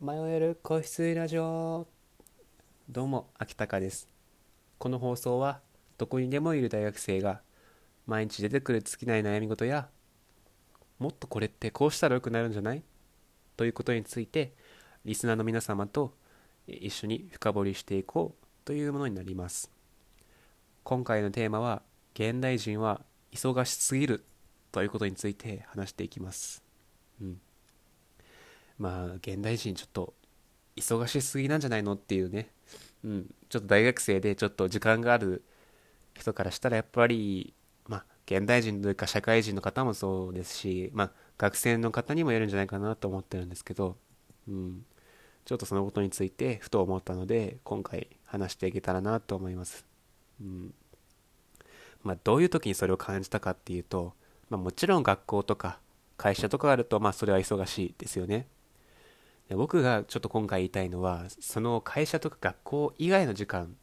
迷える個室ラジオ。どうも秋高です。この放送はどこにでもいる大学生が毎日出てくる尽きない悩み事やもっとこれってこうしたらよくなるんじゃない？ということについてリスナーの皆様と一緒に深掘りしていこうというものになります。今回のテーマは現代人は忙しすぎるということについて話していきます。うん。まあ現代人ちょっと忙しすぎなんじゃないのっていうね、うん、ちょっと大学生でちょっと時間がある人からしたらやっぱりまあ現代人というか社会人の方もそうですしまあ学生の方にもいるんじゃないかなと思ってるんですけど、うん、ちょっとそのことについてふと思ったので今回話していけたらなと思います、うん。まあ、どういう時にそれを感じたかっていうと、まあ、もちろん学校とか会社とかあるとまあそれは忙しいですよね。僕がちょっと今回言いたいのはその会社とか学校以外の時間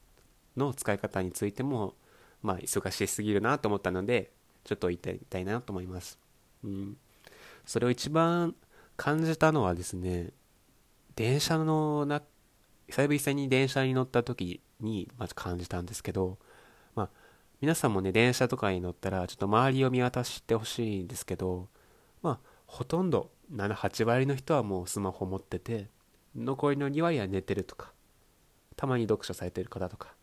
の使い方についてもまあ忙しすぎるなと思ったのでちょっと言いたいなと思います、うん、それを一番感じたのはですね電車のな久々に電車に乗った時にまず感じたんですけどまあ皆さんもね電車とかに乗ったらちょっと周りを見渡してほしいんですけどまあほとんど78割の人はもうスマホ持ってて残りの2割は寝てるとかたまに読書されてる方とか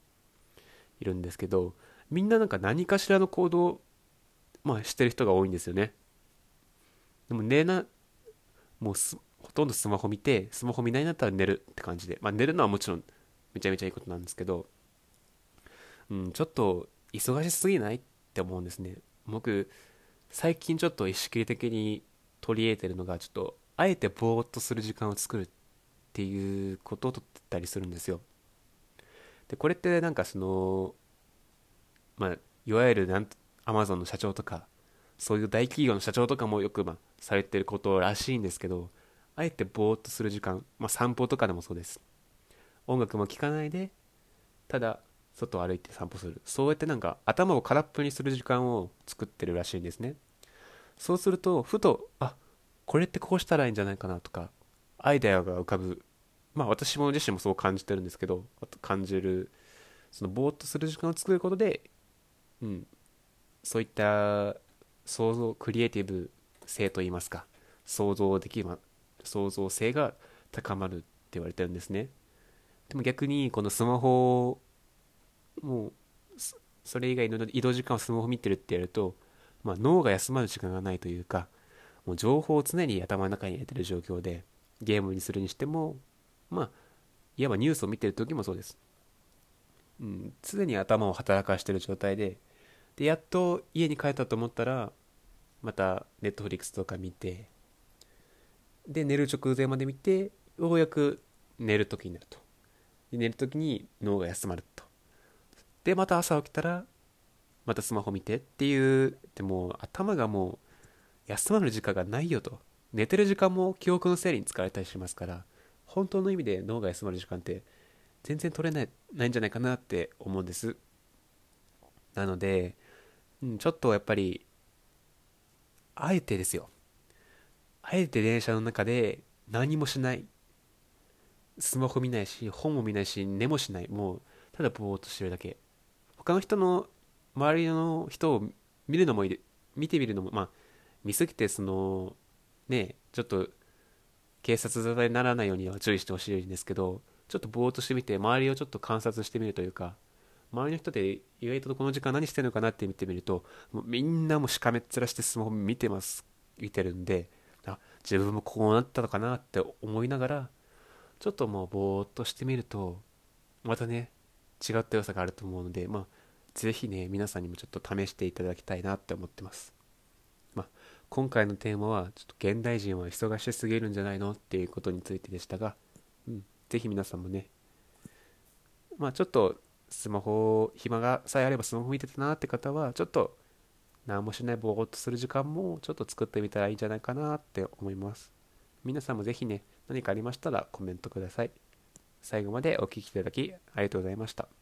いるんですけどみんななんか何かしらの行動まあしてる人が多いんですよね。でも寝なもうほとんどスマホ見てスマホ見ないんだったら寝るって感じで。まあ寝るのはもちろんめちゃめちゃいいことなんですけどうんちょっと忙しすぎないって思うんですね。僕最近ちょっと意識的に取り入れてるのがちょっとあえてぼーっとする時間を作るっていうことをとってたりするんですよ。でこれってなんかそのまあいわゆるなんアマゾンの社長とかそういう大企業の社長とかもよくまあされてることらしいんですけどあえてぼーっとする時間、まあ、散歩とかでもそうです。音楽も聴かないでただ外を歩いて散歩する。そうやってなんか頭を空っぽにする時間を作ってるらしいんですね。そうするとふとあこれってこうしたらいいんじゃないかなとかアイデアが浮かぶ。まあ私も自身もそう感じてるんですけど感じるそのぼーっとする時間を作ることでうんそういった想像クリエイティブ性といいますか想像できま創造性が高まるって言われてるんですね。でも逆にこのスマホもうそれ以外の移動時間をスマホ見てるってやるとまあ、脳が休まる時間がないというかもう情報を常に頭の中に入れてる状況でゲームにするにしてもまあいわばニュースを見てる時もそうです、うん、常に頭を働かしてる状態ででやっと家に帰ったと思ったらまたネットフリックスとか見てで寝る直前まで見てようやく寝る時になると。で寝る時に脳が休まると。でまた朝起きたらまたスマホ見てっていう。でも頭がもう休まる時間がないよと。寝てる時間も記憶の整理に使われたりしますから本当の意味で脳が休まる時間って全然取れないないんじゃないかなって思うんです。なので、うん、ちょっとやっぱりあえてですよ。あえて電車の中で何もしない。スマホ見ないし本も見ないし寝もしない。もうただぼーっとしてるだけ。他の人の周りの人を見るのもいい見てみるのもまあ見すぎてそのねちょっと警察沙汰にならないようには注意してほしいんですけどちょっとぼーっとしてみて周りをちょっと観察してみるというか周りの人で意外とこの時間何してるのかなって見てみるともうみんなもしかめっ面してスマホ見てます見てるんであ自分もこうなったのかなって思いながらちょっともうぼーっとしてみるとまたね違った良さがあると思うのでまあぜひね、皆さんにもちょっと試していただきたいなって思ってます。まあ、今回のテーマは、ちょっと現代人は忙しすぎるんじゃないのっていうことについてでしたが、うん、ぜひ皆さんもね、まあちょっとスマホ、暇がさえあればスマホ見てたなって方は、ちょっと何もしないぼーっとする時間もちょっと作ってみたらいいんじゃないかなって思います。皆さんもぜひね、何かありましたらコメントください。最後までお聴きいただきありがとうございました。